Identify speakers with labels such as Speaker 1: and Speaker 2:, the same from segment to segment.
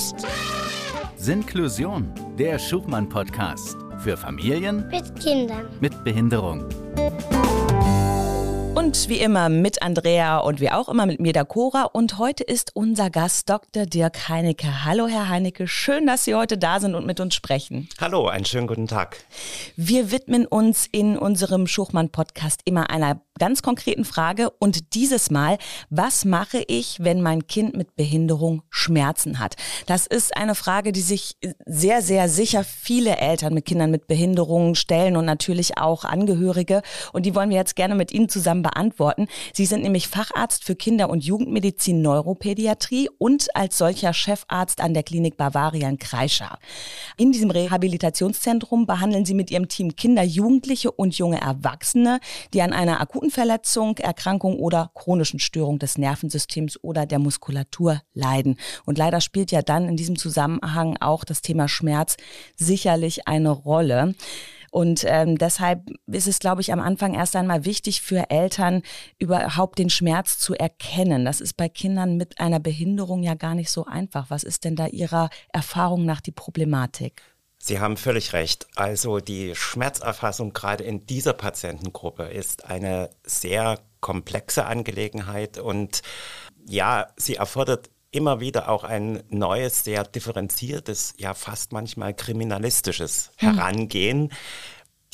Speaker 1: ist
Speaker 2: Sinklusion, der Schubmann-Podcast für Familien
Speaker 1: mit Kindern.
Speaker 2: mit Behinderung.
Speaker 3: Und wie immer mit Andrea und wie auch immer mit mir, der Cora. Und heute ist unser Gast Dr. Dirk Heinecke. Hallo, Herr Heinecke. Schön, dass Sie heute da sind und mit uns sprechen.
Speaker 4: Hallo, einen schönen guten Tag.
Speaker 3: Wir widmen uns in unserem Schuchmann-Podcast immer einer ganz konkreten Frage. Und dieses Mal, was mache ich, wenn mein Kind mit Behinderung Schmerzen hat? Das ist eine Frage, die sich sehr, sehr sicher viele Eltern mit Kindern mit Behinderungen stellen und natürlich auch Angehörige. Und die wollen wir jetzt gerne mit Ihnen zusammen beantworten. Sie sind nämlich Facharzt für Kinder- und Jugendmedizin Neuropädiatrie und als solcher Chefarzt an der Klinik Bavaria in Kreischer. In diesem Rehabilitationszentrum behandeln Sie mit Ihrem Team Kinder, Jugendliche und junge Erwachsene, die an einer akuten Verletzung, Erkrankung oder chronischen Störung des Nervensystems oder der Muskulatur leiden. Und leider spielt ja dann in diesem Zusammenhang auch das Thema Schmerz sicherlich eine Rolle. Und ähm, deshalb ist es, glaube ich, am Anfang erst einmal wichtig für Eltern, überhaupt den Schmerz zu erkennen. Das ist bei Kindern mit einer Behinderung ja gar nicht so einfach. Was ist denn da Ihrer Erfahrung nach die Problematik?
Speaker 4: Sie haben völlig recht. Also die Schmerzerfassung gerade in dieser Patientengruppe ist eine sehr komplexe Angelegenheit und ja, sie erfordert immer wieder auch ein neues, sehr differenziertes, ja fast manchmal kriminalistisches Herangehen.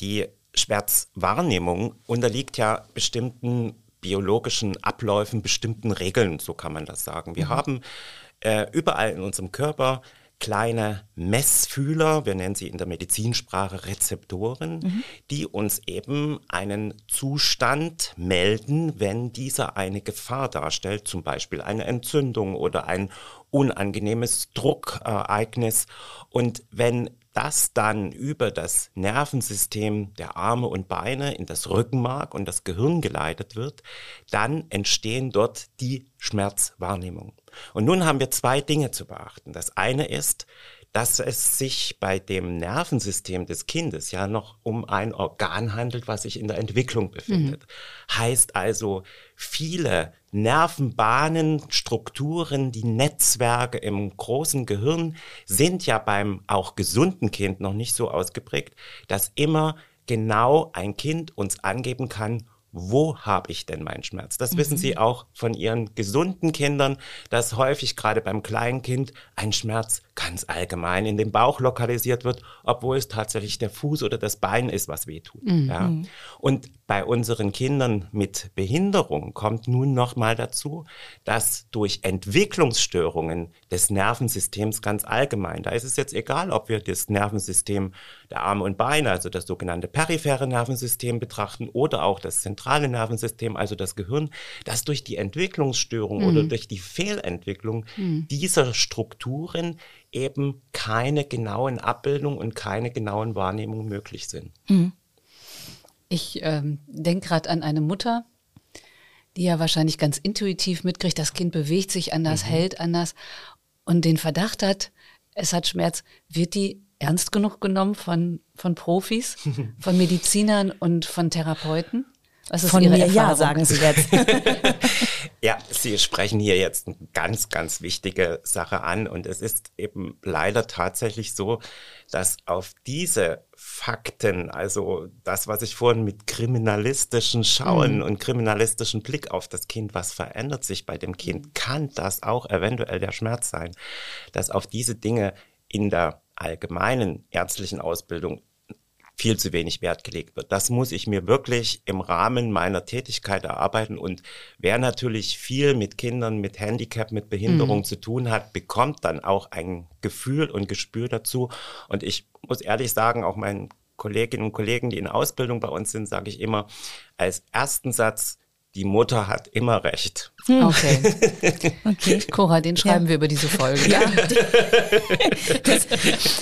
Speaker 4: Die Schmerzwahrnehmung unterliegt ja bestimmten biologischen Abläufen, bestimmten Regeln, so kann man das sagen. Wir haben äh, überall in unserem Körper kleine Messfühler, wir nennen sie in der Medizinsprache Rezeptoren, die uns eben einen Zustand melden, wenn dieser eine Gefahr darstellt, zum Beispiel eine Entzündung oder ein unangenehmes Druckereignis. Und wenn das dann über das Nervensystem der Arme und Beine in das Rückenmark und das Gehirn geleitet wird, dann entstehen dort die Schmerzwahrnehmungen. Und nun haben wir zwei Dinge zu beachten. Das eine ist, dass es sich bei dem Nervensystem des Kindes ja noch um ein Organ handelt, was sich in der Entwicklung befindet. Heißt also, viele Nervenbahnen, Strukturen, die Netzwerke im großen Gehirn sind ja beim auch gesunden Kind noch nicht so ausgeprägt, dass immer genau ein Kind uns angeben kann, wo habe ich denn meinen Schmerz? Das wissen Sie auch von Ihren gesunden Kindern, dass häufig gerade beim kleinen Kind ein Schmerz ganz allgemein in dem Bauch lokalisiert wird, obwohl es tatsächlich der Fuß oder das Bein ist, was wehtut. Ja. Und bei unseren Kindern mit Behinderung kommt nun noch mal dazu, dass durch Entwicklungsstörungen des Nervensystems ganz allgemein, da ist es jetzt egal, ob wir das Nervensystem der Arme und Beine, also das sogenannte periphere Nervensystem betrachten oder auch das zentrale Nervensystem, also das Gehirn, dass durch die Entwicklungsstörung oder durch die Fehlentwicklung dieser Strukturen eben keine genauen Abbildungen und keine genauen Wahrnehmungen möglich sind.
Speaker 5: Ich ähm, denke gerade an eine Mutter, die ja wahrscheinlich ganz intuitiv mitkriegt, das Kind bewegt sich anders, hält anders und den Verdacht hat, es hat Schmerz. Wird die ernst genug genommen von, von Profis, von Medizinern und von Therapeuten? Was ist
Speaker 3: Von
Speaker 5: Ihre
Speaker 3: mir ja,
Speaker 5: Erfahrung?
Speaker 3: sagen Sie jetzt.
Speaker 4: Ja, Sie sprechen hier jetzt eine ganz, ganz wichtige Sache an und es ist eben leider tatsächlich so, dass auf diese Fakten, also das, was ich vorhin mit kriminalistischen Schauen und kriminalistischen Blick auf das Kind, was verändert sich bei dem Kind, kann das auch eventuell der Schmerz sein, dass auf diese Dinge in der allgemeinen ärztlichen Ausbildung viel zu wenig Wert gelegt wird. Das muss ich mir wirklich im Rahmen meiner Tätigkeit erarbeiten. Und wer natürlich viel mit Kindern mit Handicap, mit Behinderung zu tun hat, bekommt dann auch ein Gefühl und Gespür dazu. Und ich muss ehrlich sagen, auch meinen Kolleginnen und Kollegen, die in Ausbildung bei uns sind, sage ich immer als ersten Satz, die Mutter hat immer recht.
Speaker 5: Okay.
Speaker 3: Okay.
Speaker 5: Cora, den schreiben wir über diese Folge.
Speaker 3: Ja. Das,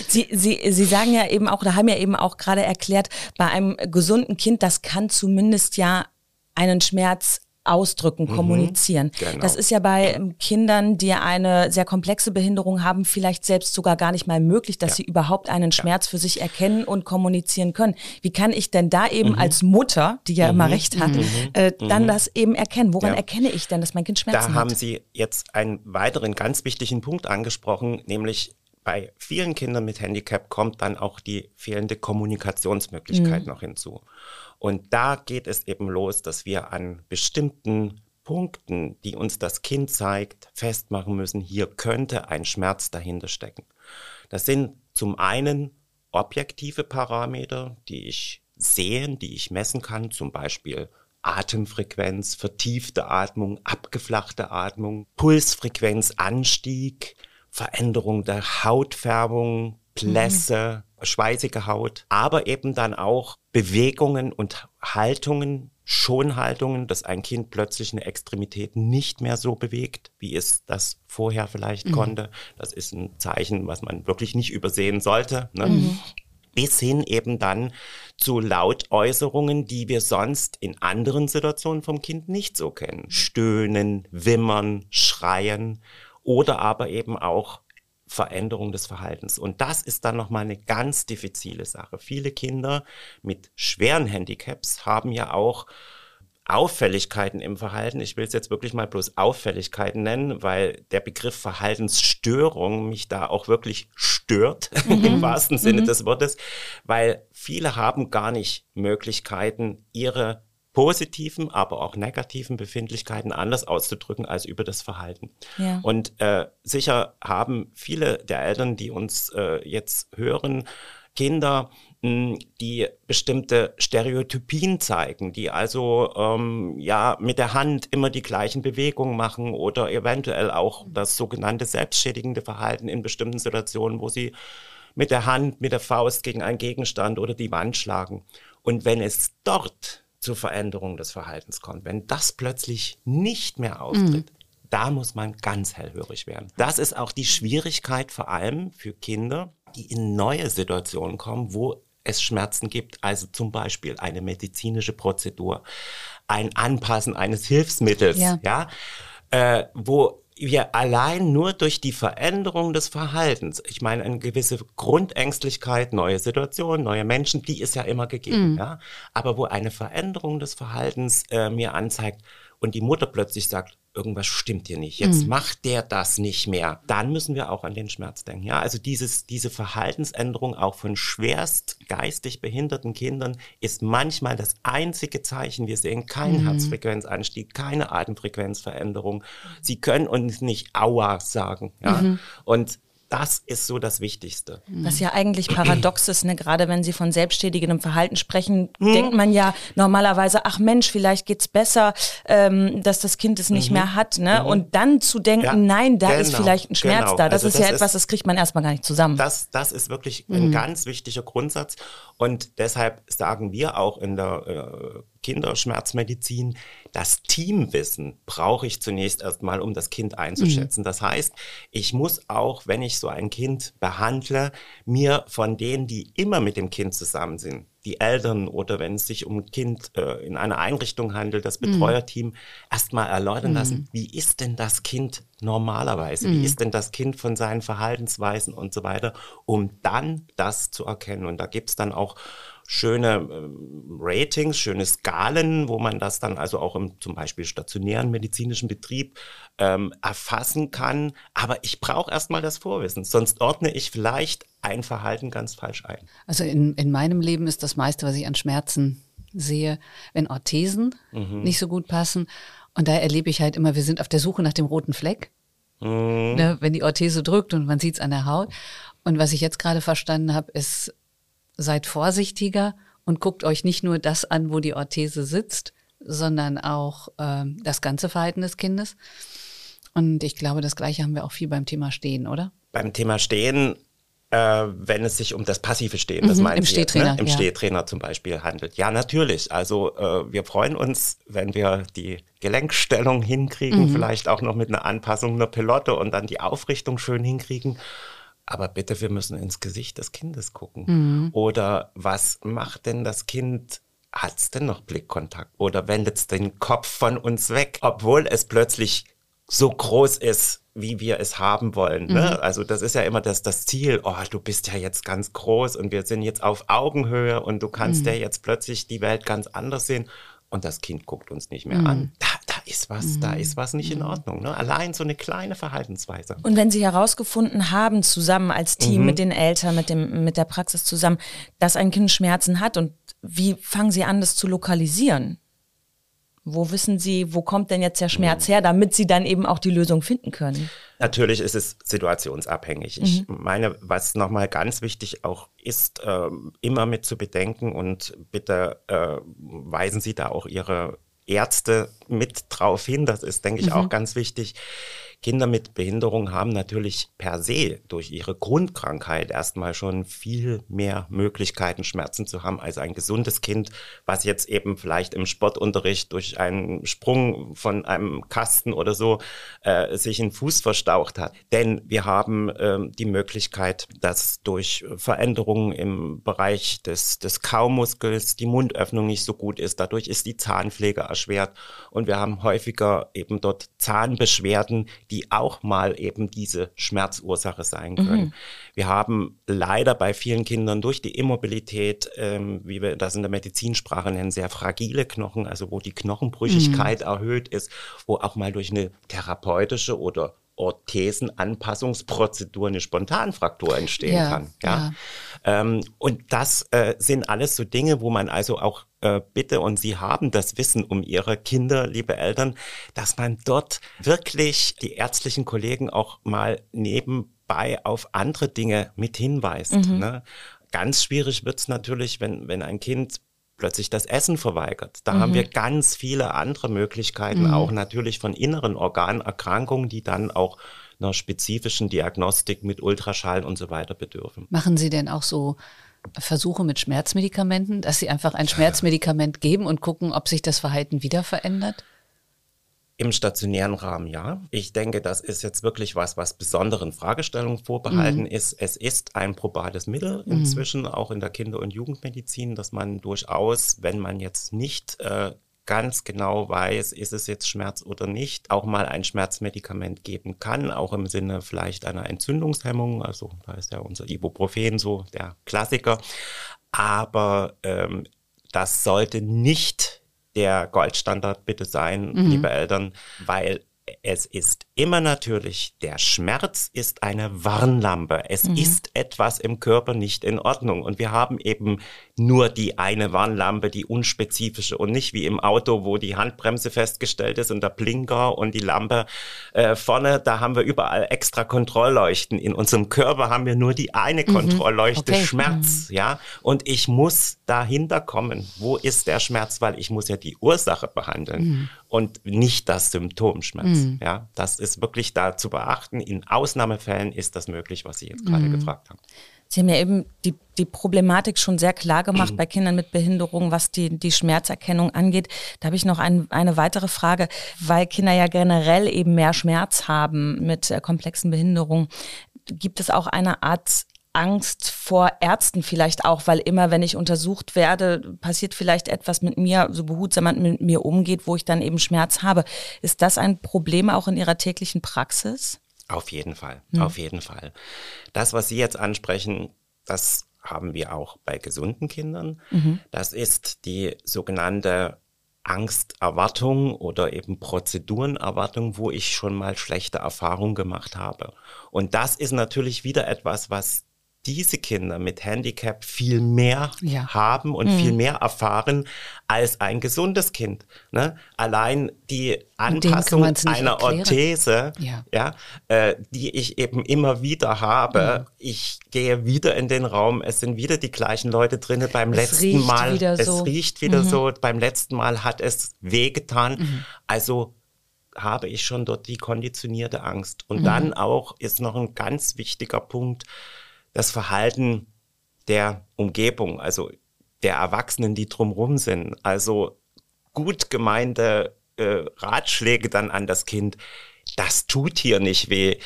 Speaker 3: Sie, Sie, Sie sagen ja eben auch, oder haben ja eben auch gerade erklärt, bei einem gesunden Kind, das kann zumindest ja einen Schmerz ausdrücken,
Speaker 4: Mhm.
Speaker 3: kommunizieren.
Speaker 4: genau.
Speaker 3: Das ist ja bei ähm, Kindern, die eine sehr komplexe Behinderung haben, vielleicht selbst sogar gar nicht mal möglich, dass
Speaker 4: Ja.
Speaker 3: sie überhaupt einen Schmerz für sich erkennen und kommunizieren können. Wie kann ich denn da eben
Speaker 4: Mhm.
Speaker 3: als Mutter, die ja immer recht hat, äh, dann das eben erkennen? Woran
Speaker 4: Ja.
Speaker 3: erkenne ich denn, dass mein Kind Schmerzen
Speaker 4: Da haben
Speaker 3: hat?
Speaker 4: Sie jetzt einen weiteren ganz wichtigen Punkt angesprochen, nämlich bei vielen Kindern mit Handicap kommt dann auch die fehlende Kommunikationsmöglichkeit
Speaker 3: Mhm.
Speaker 4: noch hinzu. Und da geht es eben los, dass wir an bestimmten Punkten, die uns das Kind zeigt, festmachen müssen, hier könnte ein Schmerz dahinter stecken. Das sind zum einen objektive Parameter, die ich sehen, die ich messen kann, zum Beispiel Atemfrequenz, vertiefte Atmung, abgeflachte Atmung, Pulsfrequenz, Anstieg, Veränderung der Hautfärbung, Blässe, schweißige Haut, aber eben dann auch Bewegungen und Haltungen, Schonhaltungen, dass ein Kind plötzlich eine Extremität nicht mehr so bewegt, wie es das vorher vielleicht konnte. Das ist ein Zeichen, was man wirklich nicht übersehen sollte. Ne? bis hin eben dann zu Lautäußerungen, die wir sonst in anderen Situationen vom Kind nicht so kennen. Stöhnen, wimmern, schreien oder aber eben auch Veränderung des Verhaltens. Und das ist dann nochmal eine ganz diffizile Sache. Viele Kinder mit schweren Handicaps haben ja auch Auffälligkeiten im Verhalten. Ich will es jetzt wirklich mal bloß Auffälligkeiten nennen, weil der Begriff Verhaltensstörung mich da auch wirklich stört, im wahrsten Sinne des Wortes, weil viele haben gar nicht Möglichkeiten, ihre positiven, aber auch negativen Befindlichkeiten anders auszudrücken als über das Verhalten.
Speaker 3: Ja.
Speaker 4: Und äh, sicher haben viele der Eltern, die uns äh, jetzt hören, Kinder, mh, die bestimmte Stereotypien zeigen, die also ähm, ja mit der Hand immer die gleichen Bewegungen machen oder eventuell auch das sogenannte selbstschädigende Verhalten in bestimmten Situationen, wo sie mit der Hand, mit der Faust gegen einen Gegenstand oder die Wand schlagen. Und wenn es dort zur Veränderung des Verhaltens kommt, wenn das plötzlich nicht mehr auftritt, da muss man ganz hellhörig werden. Das ist auch die Schwierigkeit vor allem für Kinder, die in neue Situationen kommen, wo es Schmerzen gibt, also zum Beispiel eine medizinische Prozedur, ein Anpassen eines Hilfsmittels,
Speaker 3: Ja.
Speaker 4: ja, äh, wo wir allein nur durch die Veränderung des Verhaltens, ich meine, eine gewisse Grundängstlichkeit, neue Situationen, neue Menschen, die ist ja immer gegeben, ja. Aber wo eine Veränderung des Verhaltens äh, mir anzeigt und die Mutter plötzlich sagt, irgendwas stimmt hier nicht, jetzt macht der das nicht mehr, dann müssen wir auch an den Schmerz denken, ja. Also dieses, diese Verhaltensänderung auch von schwerst geistig behinderten Kindern ist manchmal das einzige Zeichen. Wir sehen keinen Herzfrequenzanstieg, keine Atemfrequenzveränderung. Sie können uns nicht Aua sagen, ja. Und das ist so das Wichtigste.
Speaker 3: Was ja eigentlich paradox ist, ne? gerade wenn Sie von selbstständigem Verhalten sprechen,
Speaker 4: Hm?
Speaker 3: denkt man ja normalerweise, ach Mensch, vielleicht geht's besser, ähm, dass das Kind es nicht mehr hat. Ne? Und dann zu denken,
Speaker 4: Mhm. Ja,
Speaker 3: nein, da ist
Speaker 4: genau,
Speaker 3: vielleicht ein Schmerz
Speaker 4: genau.
Speaker 3: da. Das
Speaker 4: Also
Speaker 3: ist ja
Speaker 4: das
Speaker 3: etwas,
Speaker 4: ist-
Speaker 3: das kriegt man erstmal gar nicht zusammen.
Speaker 4: Das, das ist wirklich
Speaker 3: Mhm.
Speaker 4: ein ganz wichtiger Grundsatz. Und deshalb sagen wir auch in der äh, Kinderschmerzmedizin, das Teamwissen brauche ich zunächst erstmal, um das Kind einzuschätzen. Das heißt, ich muss auch, wenn ich so ein Kind behandle, mir von denen, die immer mit dem Kind zusammen sind, die Eltern oder wenn es sich um ein Kind äh, in einer Einrichtung handelt, das Betreuerteam, erstmal erläutern lassen, wie ist denn das Kind normalerweise? Wie ist denn das Kind von seinen Verhaltensweisen und so weiter, um dann das zu erkennen. Und da gibt's dann auch schöne ähm, Ratings, schöne Skalen, wo man das dann also auch im zum Beispiel stationären medizinischen Betrieb ähm, erfassen kann. Aber ich brauche erstmal das Vorwissen, sonst ordne ich vielleicht ein Verhalten ganz falsch ein.
Speaker 5: Also in, in meinem Leben ist das meiste, was ich an Schmerzen sehe, wenn Orthesen nicht so gut passen. Und da erlebe ich halt immer, wir sind auf der Suche nach dem roten Fleck. Ne, wenn die Orthese drückt und man sieht es an der Haut. Und was ich jetzt gerade verstanden habe, ist, seid vorsichtiger und guckt euch nicht nur das an, wo die Orthese sitzt, sondern auch ähm, das ganze Verhalten des Kindes. Und ich glaube, das Gleiche haben wir auch viel beim Thema Stehen, oder?
Speaker 4: Beim Thema Stehen, äh, wenn es sich um das passive Stehen, das
Speaker 5: Mhm,
Speaker 4: meinen
Speaker 5: im
Speaker 4: Sie
Speaker 5: Stehtrainer,
Speaker 4: jetzt, ne? im
Speaker 5: ja.
Speaker 4: Stehtrainer zum Beispiel handelt. Ja, natürlich. Also äh, wir freuen uns, wenn wir die Gelenkstellung hinkriegen,
Speaker 5: Mhm.
Speaker 4: vielleicht auch noch mit einer Anpassung einer Pelotte und dann die Aufrichtung schön hinkriegen. Aber bitte, wir müssen ins Gesicht des Kindes gucken.
Speaker 5: Mhm.
Speaker 4: Oder was macht denn das Kind hat's denn noch Blickkontakt oder wendet's den Kopf von uns weg, obwohl es plötzlich so groß ist, wie wir es haben wollen. Ne? Mhm. Also das ist ja immer das, das Ziel, oh, du bist ja jetzt ganz groß und wir sind jetzt auf Augenhöhe und du kannst mhm. ja jetzt plötzlich die Welt ganz anders sehen und das Kind guckt uns nicht mehr mhm. an. Da ist was, mhm. da ist was nicht in mhm. Ordnung. Ne? Allein so eine kleine Verhaltensweise.
Speaker 3: Und wenn Sie herausgefunden haben, zusammen als Team mhm. mit den Eltern, mit, dem, mit der Praxis zusammen, dass ein Kind Schmerzen hat und wie fangen Sie an, das zu lokalisieren? Wo wissen Sie, wo kommt denn jetzt der Schmerz mhm. her, damit Sie dann eben auch die Lösung finden können?
Speaker 4: Natürlich ist es situationsabhängig. Mhm. Ich meine, was nochmal ganz wichtig auch ist, äh, immer mit zu bedenken und bitte äh, weisen Sie da auch Ihre Ärzte mit drauf hin. Das ist, denke ich, mhm. auch ganz wichtig. Kinder mit Behinderung haben natürlich per se durch ihre Grundkrankheit erstmal schon viel mehr Möglichkeiten, Schmerzen zu haben als ein gesundes Kind, was jetzt eben vielleicht im Sportunterricht durch einen Sprung von einem Kasten oder so äh, sich einen Fuß verstaucht hat. Denn wir haben äh, die Möglichkeit, dass durch Veränderungen im Bereich des, des Kaumuskels die Mundöffnung nicht so gut ist. Dadurch ist die Zahnpflege erschwert und wir haben häufiger eben dort Zahnbeschwerden, die auch mal eben diese Schmerzursache sein können. Mhm. Wir haben leider bei vielen Kindern durch die Immobilität, ähm, wie wir das in der Medizinsprache nennen, sehr fragile Knochen, also wo die Knochenbrüchigkeit mhm. erhöht ist, wo auch mal durch eine therapeutische oder Orthesenanpassungsprozedur eine Spontanfraktur entstehen ja, kann. Ja. ja. Ähm, und das äh, sind alles so Dinge, wo man also auch äh, bitte, und Sie haben das Wissen um Ihre Kinder, liebe Eltern, dass man dort wirklich die ärztlichen Kollegen auch mal nebenbei auf andere Dinge mit hinweist. Mhm. Ne? Ganz schwierig wird's natürlich, wenn, wenn ein Kind plötzlich das Essen verweigert. Da mhm. haben wir ganz viele andere Möglichkeiten, mhm. auch natürlich von inneren Organerkrankungen, die dann auch einer spezifischen Diagnostik mit Ultraschall und so weiter bedürfen.
Speaker 5: Machen Sie denn auch so Versuche mit Schmerzmedikamenten, dass Sie einfach ein Schmerzmedikament geben und gucken, ob sich das Verhalten wieder verändert?
Speaker 4: Im stationären Rahmen ja. Ich denke, das ist jetzt wirklich was, was besonderen Fragestellungen vorbehalten mhm. ist. Es ist ein probates Mittel inzwischen, mhm. auch in der Kinder- und Jugendmedizin, dass man durchaus, wenn man jetzt nicht äh, ganz genau weiß, ist es jetzt Schmerz oder nicht, auch mal ein Schmerzmedikament geben kann, auch im Sinne vielleicht einer Entzündungshemmung. Also da ist ja unser Ibuprofen so der Klassiker. Aber ähm, das sollte nicht der Goldstandard bitte sein, mhm. liebe Eltern, weil es ist immer natürlich, der Schmerz ist eine Warnlampe. Es mhm. ist etwas im Körper nicht in Ordnung. Und wir haben eben nur die eine Warnlampe, die unspezifische und nicht wie im Auto, wo die Handbremse festgestellt ist und der Blinker und die Lampe äh, vorne, da haben wir überall extra Kontrollleuchten. In unserem Körper haben wir nur die eine mhm. Kontrollleuchte okay. Schmerz, mhm. ja. Und ich muss dahinter kommen. Wo ist der Schmerz? Weil ich muss ja die Ursache behandeln mhm. Und nicht das Symptom Schmerz. Mhm. Ja, das ist wirklich da zu beachten. In Ausnahmefällen ist das möglich, was Sie jetzt gerade mhm. gefragt haben.
Speaker 3: Sie haben ja eben die, die Problematik schon sehr klar gemacht mhm. bei Kindern mit Behinderung, was die, die Schmerzerkennung angeht. Da habe ich noch ein, eine weitere Frage, weil Kinder ja generell eben mehr Schmerz haben mit äh, komplexen Behinderungen. Gibt es auch eine Art Angst vor Ärzten vielleicht auch, weil immer, wenn ich untersucht werde, passiert vielleicht etwas mit mir, so behutsam man mit mir umgeht, wo ich dann eben Schmerz habe. Ist das ein Problem auch in Ihrer täglichen Praxis?
Speaker 4: Auf jeden Fall, hm. auf jeden Fall. Das, was Sie jetzt ansprechen, das haben wir auch bei gesunden Kindern. Mhm. Das ist die sogenannte Angsterwartung oder eben Prozedurenerwartung, wo ich schon mal schlechte Erfahrungen gemacht habe. Und das ist natürlich wieder etwas, was diese Kinder mit Handicap viel mehr ja. haben und mhm. viel mehr erfahren als ein gesundes Kind. Ne? Allein die Anpassung einer erklären. Orthese, ja, ja äh, die ich eben immer wieder habe. Mhm. Ich gehe wieder in den Raum, es sind wieder die gleichen Leute drin. Beim es letzten Mal, es so. riecht wieder mhm. so. Beim letzten Mal hat es wehgetan. Mhm. Also habe ich schon dort die konditionierte Angst. Und mhm. dann auch ist noch ein ganz wichtiger Punkt, das Verhalten der Umgebung, also der Erwachsenen, die drumherum sind. Also gut gemeinte äh, Ratschläge dann an das Kind, das tut hier nicht weh.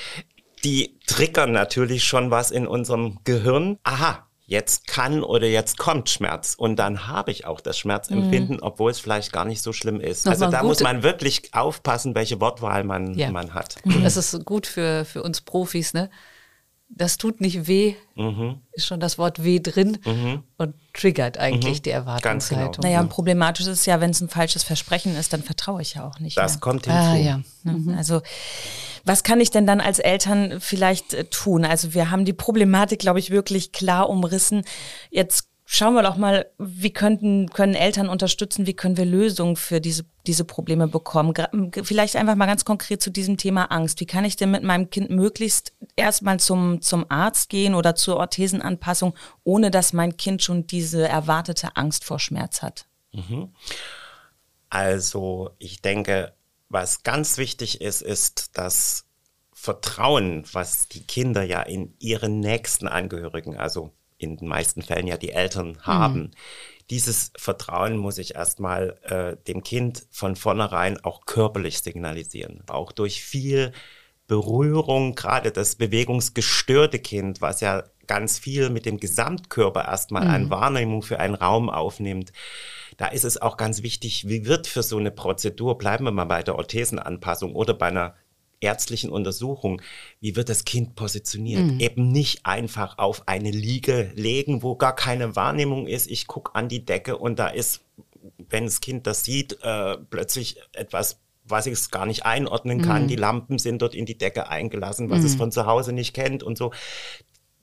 Speaker 4: Die triggern natürlich schon was in unserem Gehirn. Aha, jetzt kann oder jetzt kommt Schmerz und dann habe ich auch das Schmerzempfinden, mhm. obwohl es vielleicht gar nicht so schlimm ist. Nochmal also da muss man wirklich aufpassen, welche Wortwahl man, ja. man hat.
Speaker 5: Das ist gut für, für uns Profis, ne? Das tut nicht weh, mhm. ist schon das Wort weh drin mhm. und triggert eigentlich mhm. die Erwartungshaltung.
Speaker 3: Genau. Naja, und problematisch ist es ja, wenn es ein falsches Versprechen ist, dann vertraue ich ja auch nicht.
Speaker 4: Das
Speaker 3: mehr.
Speaker 4: kommt hinzu. Ah,
Speaker 3: ja. Mhm. Also was kann ich denn dann als Eltern vielleicht äh, tun? Also wir haben die Problematik, glaube ich, wirklich klar umrissen. Jetzt schauen wir doch mal, wie könnten, können Eltern unterstützen, wie können wir Lösungen für diese, diese Probleme bekommen? Vielleicht einfach mal ganz konkret zu diesem Thema Angst. Wie kann ich denn mit meinem Kind möglichst erstmal zum, zum Arzt gehen oder zur Orthesenanpassung, ohne dass mein Kind schon diese erwartete Angst vor Schmerz hat? Mhm.
Speaker 4: Also, ich denke, was ganz wichtig ist, ist das Vertrauen, was die Kinder ja in ihre nächsten Angehörigen, also in den meisten Fällen ja die Eltern haben. Mhm. Dieses Vertrauen muss ich erstmal äh, dem Kind von vornherein auch körperlich signalisieren. Auch durch viel Berührung, gerade das bewegungsgestörte Kind, was ja ganz viel mit dem Gesamtkörper erstmal mhm. an Wahrnehmung für einen Raum aufnimmt. Da ist es auch ganz wichtig, wie wird für so eine Prozedur, bleiben wir mal bei der Orthesenanpassung oder bei einer ärztlichen Untersuchung, wie wird das Kind positioniert? Mhm. Eben nicht einfach auf eine Liege legen, wo gar keine Wahrnehmung ist. Ich gucke an die Decke und da ist, wenn das Kind das sieht, äh, plötzlich etwas was ich es gar nicht einordnen kann. Mhm. Die Lampen sind dort in die Decke eingelassen, was mhm. es von zu Hause nicht kennt und so.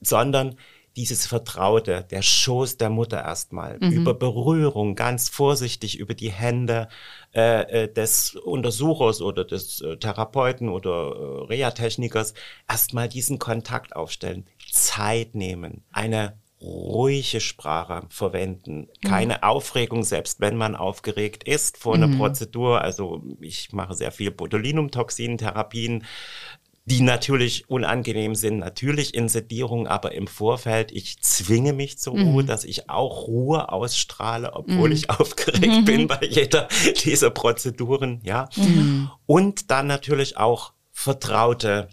Speaker 4: Sondern dieses Vertraute, der Schoß der Mutter erstmal, mhm. über Berührung, ganz vorsichtig über die Hände äh, äh des Untersuchers oder des äh, Therapeuten oder äh, Reha-Technikers, erstmal diesen Kontakt aufstellen, Zeit nehmen, eine ruhige Sprache verwenden, mhm. keine mhm. Aufregung, selbst wenn man aufgeregt ist vor einer mhm. Prozedur. Also ich mache sehr viel Botulinumtoxin-Therapien, die natürlich unangenehm sind, natürlich in Sedierung, aber im Vorfeld, ich zwinge mich zur Ruhe, mhm. dass ich auch Ruhe ausstrahle, obwohl mhm. ich aufgeregt mhm. bin bei jeder dieser Prozeduren, ja. Mhm. Und dann natürlich auch vertraute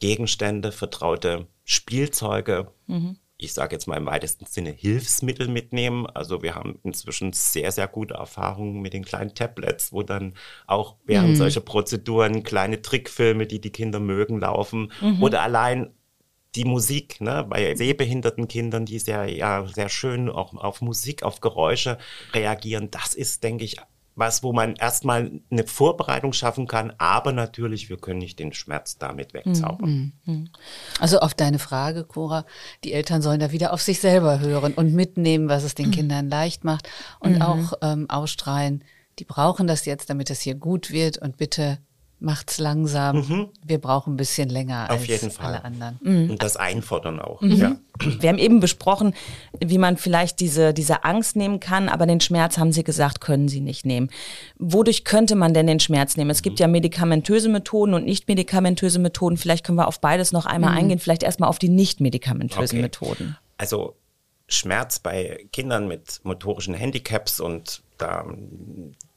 Speaker 4: Gegenstände, vertraute Spielzeuge, mhm ich sage jetzt mal im weitesten Sinne, Hilfsmittel mitnehmen. Also wir haben inzwischen sehr, sehr gute Erfahrungen mit den kleinen Tablets, wo dann auch während mhm. solcher Prozeduren kleine Trickfilme, die die Kinder mögen, laufen. Mhm. Oder allein die Musik, ne, bei sehbehinderten Kindern, die sehr, ja, sehr schön auch auf Musik, auf Geräusche reagieren. Das ist, denke ich, was, wo man erstmal eine Vorbereitung schaffen kann, aber natürlich, wir können nicht den Schmerz damit wegzaubern.
Speaker 5: Mm, mm, mm. Also auf deine Frage, Cora, die Eltern sollen da wieder auf sich selber hören und mitnehmen, was es den Kindern leicht macht und mhm. auch ähm, ausstrahlen, die brauchen das jetzt, damit es hier gut wird und bitte macht's langsam. Mhm. Wir brauchen ein bisschen länger
Speaker 4: Auf
Speaker 5: als
Speaker 4: jeden Fall.
Speaker 5: alle anderen.
Speaker 4: Mhm. Und das einfordern auch. Mhm. Ja.
Speaker 3: Wir haben eben besprochen, wie man vielleicht diese, diese Angst nehmen kann, aber den Schmerz, haben Sie gesagt, können Sie nicht nehmen. Wodurch könnte man denn den Schmerz nehmen? Es gibt ja medikamentöse Methoden und nicht medikamentöse Methoden. Vielleicht können wir auf beides noch einmal mhm. eingehen, vielleicht erstmal auf die nicht medikamentösen okay. Methoden.
Speaker 4: Also Schmerz bei Kindern mit motorischen Handicaps und da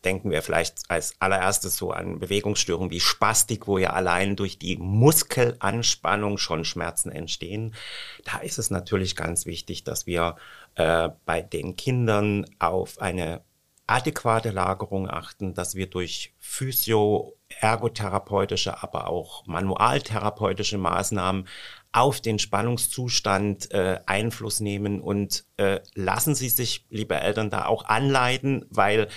Speaker 4: denken wir vielleicht als allererstes so an Bewegungsstörungen wie Spastik, wo ja allein durch die Muskelanspannung schon Schmerzen entstehen. Da ist es natürlich ganz wichtig, dass wir äh, bei den Kindern auf eine adäquate Lagerung achten, dass wir durch physio, ergotherapeutische, aber auch manualtherapeutische Maßnahmen auf den Spannungszustand äh, Einfluss nehmen und äh, lassen Sie sich, liebe Eltern, da auch anleiten, weil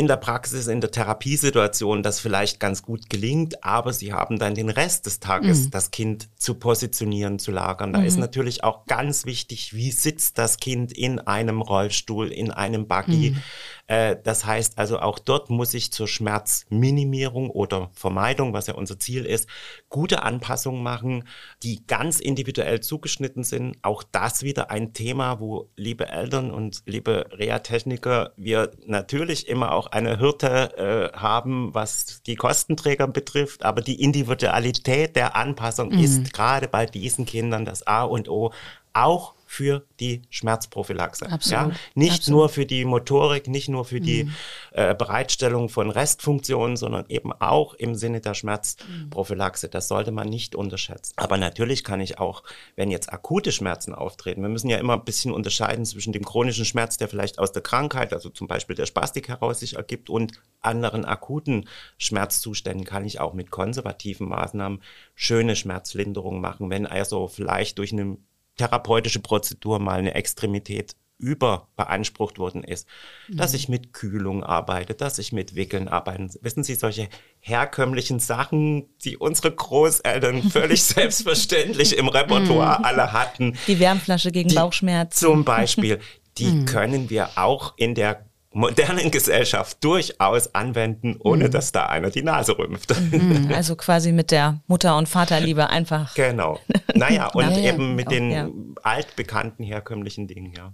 Speaker 4: in der Praxis, in der Therapiesituation das vielleicht ganz gut gelingt, aber sie haben dann den Rest des Tages, mhm. das Kind zu positionieren, zu lagern. Da mhm. ist natürlich auch ganz wichtig, wie sitzt das Kind in einem Rollstuhl, in einem Buggy. Mhm. Äh, das heißt also, auch dort muss ich zur Schmerzminimierung oder Vermeidung, was ja unser Ziel ist, gute Anpassungen machen, die ganz individuell zugeschnitten sind. Auch das wieder ein Thema, wo liebe Eltern und liebe Reha-Techniker, wir natürlich immer auch eine Hürde äh, haben, was die Kostenträger betrifft, aber die Individualität der Anpassung mhm. ist gerade bei diesen Kindern das A und O, auch für die Schmerzprophylaxe.
Speaker 5: Absolut.
Speaker 4: Ja? Nicht
Speaker 5: Absolut.
Speaker 4: nur für die Motorik, nicht nur für die
Speaker 5: Mhm.
Speaker 4: äh, Bereitstellung von Restfunktionen, sondern eben auch im Sinne der Schmerzprophylaxe. Das sollte man nicht unterschätzen. Aber natürlich kann ich auch, wenn jetzt akute Schmerzen auftreten, wir müssen ja immer ein bisschen unterscheiden zwischen dem chronischen Schmerz, der vielleicht aus der Krankheit, also zum Beispiel der Spastik heraus sich ergibt und anderen akuten Schmerzzuständen kann ich auch mit konservativen Maßnahmen schöne Schmerzlinderung machen, wenn also vielleicht durch eine therapeutische Prozedur mal eine Extremität überbeansprucht worden ist, dass ich mit Kühlung arbeite, dass ich mit Wickeln arbeite. Wissen Sie, solche herkömmlichen Sachen, die unsere Großeltern völlig selbstverständlich im Repertoire alle hatten,
Speaker 3: Die Wärmflasche gegen
Speaker 4: Die-
Speaker 3: Bauchschmerzen.
Speaker 4: zum Beispiel,
Speaker 3: Mhm.
Speaker 4: die können wir auch in der modernen Gesellschaft durchaus anwenden, ohne
Speaker 3: Mhm.
Speaker 4: dass da einer die Nase rümpft.
Speaker 3: Also quasi mit der Mutter- und Vaterliebe einfach.
Speaker 4: Genau. Naja, und
Speaker 3: Ja, ja,
Speaker 4: eben mit
Speaker 3: auch,
Speaker 4: den
Speaker 3: ja.
Speaker 4: altbekannten herkömmlichen Dingen, ja.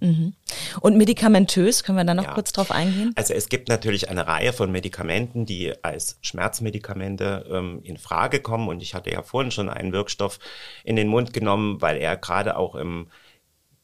Speaker 3: Und medikamentös, können wir da noch kurz drauf eingehen?
Speaker 4: Also es gibt natürlich eine Reihe von Medikamenten, die als Schmerzmedikamente ähm, in Frage kommen. Und ich hatte ja vorhin schon einen Wirkstoff in den Mund genommen, weil er gerade auch im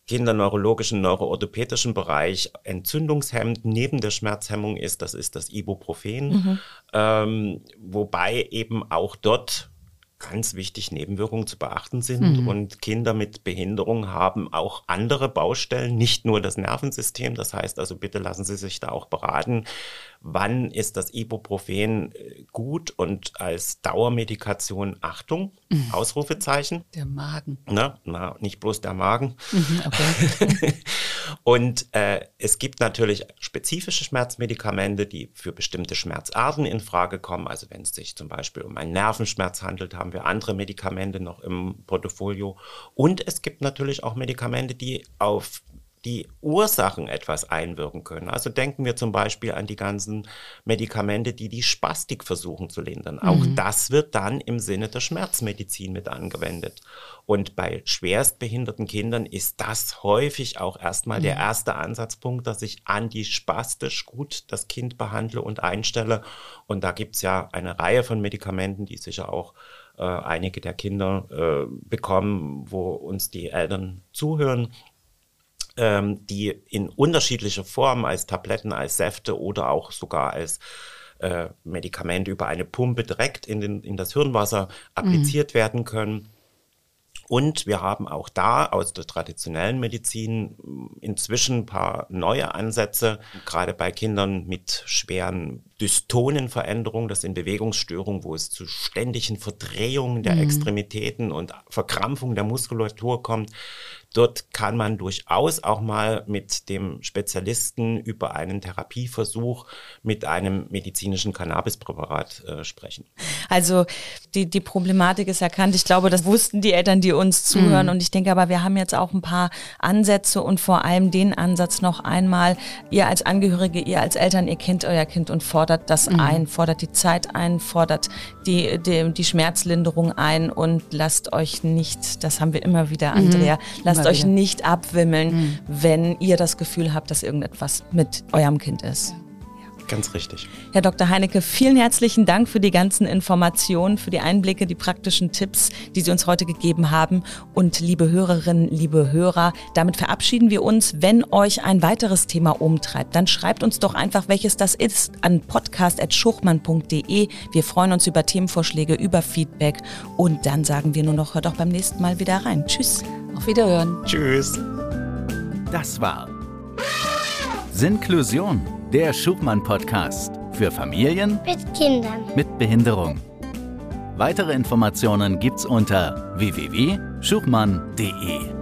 Speaker 4: kinderneurologischen, neuroorthopädischen Bereich entzündungshemmend neben der Schmerzhemmung ist. Das ist das Ibuprofen. Ähm, wobei eben auch dort ganz wichtig Nebenwirkungen zu beachten sind. Und Kinder mit Behinderung haben auch andere Baustellen, nicht nur das Nervensystem. Das heißt also, bitte lassen Sie sich da auch beraten, wann ist das Ibuprofen äh, gut und als Dauermedikation Achtung, Ausrufezeichen.
Speaker 5: Der Magen.
Speaker 4: Ne? Na, nicht bloß der Magen.
Speaker 5: Mhm, okay.
Speaker 4: Und äh, es gibt natürlich spezifische Schmerzmedikamente, die für bestimmte Schmerzarten in Frage kommen. Also wenn es sich zum Beispiel um einen Nervenschmerz handelt, haben wir andere Medikamente noch im Portfolio. Und es gibt natürlich auch Medikamente, die auf die Ursachen etwas einwirken können. Also denken wir zum Beispiel an die ganzen Medikamente, die die Spastik versuchen zu lindern. Auch das wird dann im Sinne der Schmerzmedizin mit angewendet. Und bei schwerstbehinderten Kindern ist das häufig auch erstmal der erste Ansatzpunkt, dass ich antispastisch gut das Kind behandle und einstelle. Und da gibt's ja eine Reihe von Medikamenten, die sicher auch äh, einige der Kinder äh, bekommen, wo uns die Eltern zuhören ähm, die in unterschiedlicher Form als Tabletten, als Säfte oder auch sogar als äh, Medikamente über eine Pumpe direkt in, den, in das Hirnwasser appliziert werden können. Und wir haben auch da aus der traditionellen Medizin mh, inzwischen ein paar neue Ansätze, gerade bei Kindern mit schweren Dystonenveränderungen, das sind Bewegungsstörungen, wo es zu ständigen Verdrehungen der Extremitäten und Verkrampfung der Muskulatur kommt. Dort kann man durchaus auch mal mit dem Spezialisten über einen Therapieversuch mit einem medizinischen Cannabispräparat äh, sprechen.
Speaker 3: Also die, die Problematik ist erkannt. Ich glaube, das wussten die Eltern, die uns zuhören. Und ich denke aber, wir haben jetzt auch ein paar Ansätze und vor allem den Ansatz noch einmal, ihr als Angehörige, ihr als Eltern, ihr kennt euer Kind und fordert das ein, fordert die Zeit ein, fordert die, die, die Schmerzlinderung ein und lasst euch nicht, das haben wir immer wieder, Andrea, lasst
Speaker 5: Immer
Speaker 3: euch
Speaker 5: wieder.
Speaker 3: nicht abwimmeln, wenn ihr das Gefühl habt, dass irgendetwas mit eurem Kind ist.
Speaker 4: Ganz richtig.
Speaker 3: Herr Dr. Heinecke, vielen herzlichen Dank für die ganzen Informationen, für die Einblicke, die praktischen Tipps, die Sie uns heute gegeben haben. Und liebe Hörerinnen, liebe Hörer, damit verabschieden wir uns. Wenn euch ein weiteres Thema umtreibt, dann schreibt uns doch einfach, welches das ist, an podcast.schuchmann.de. Wir freuen uns über Themenvorschläge, über Feedback. Und dann sagen wir nur noch, hört doch beim nächsten Mal wieder rein. Tschüss.
Speaker 5: Auf Wiederhören.
Speaker 4: Tschüss.
Speaker 2: Das war Sinklusion, der Schubmann-Podcast für Familien
Speaker 1: Mit Kindern.
Speaker 2: mit Behinderung. Weitere Informationen gibt's unter www.schubmann.de.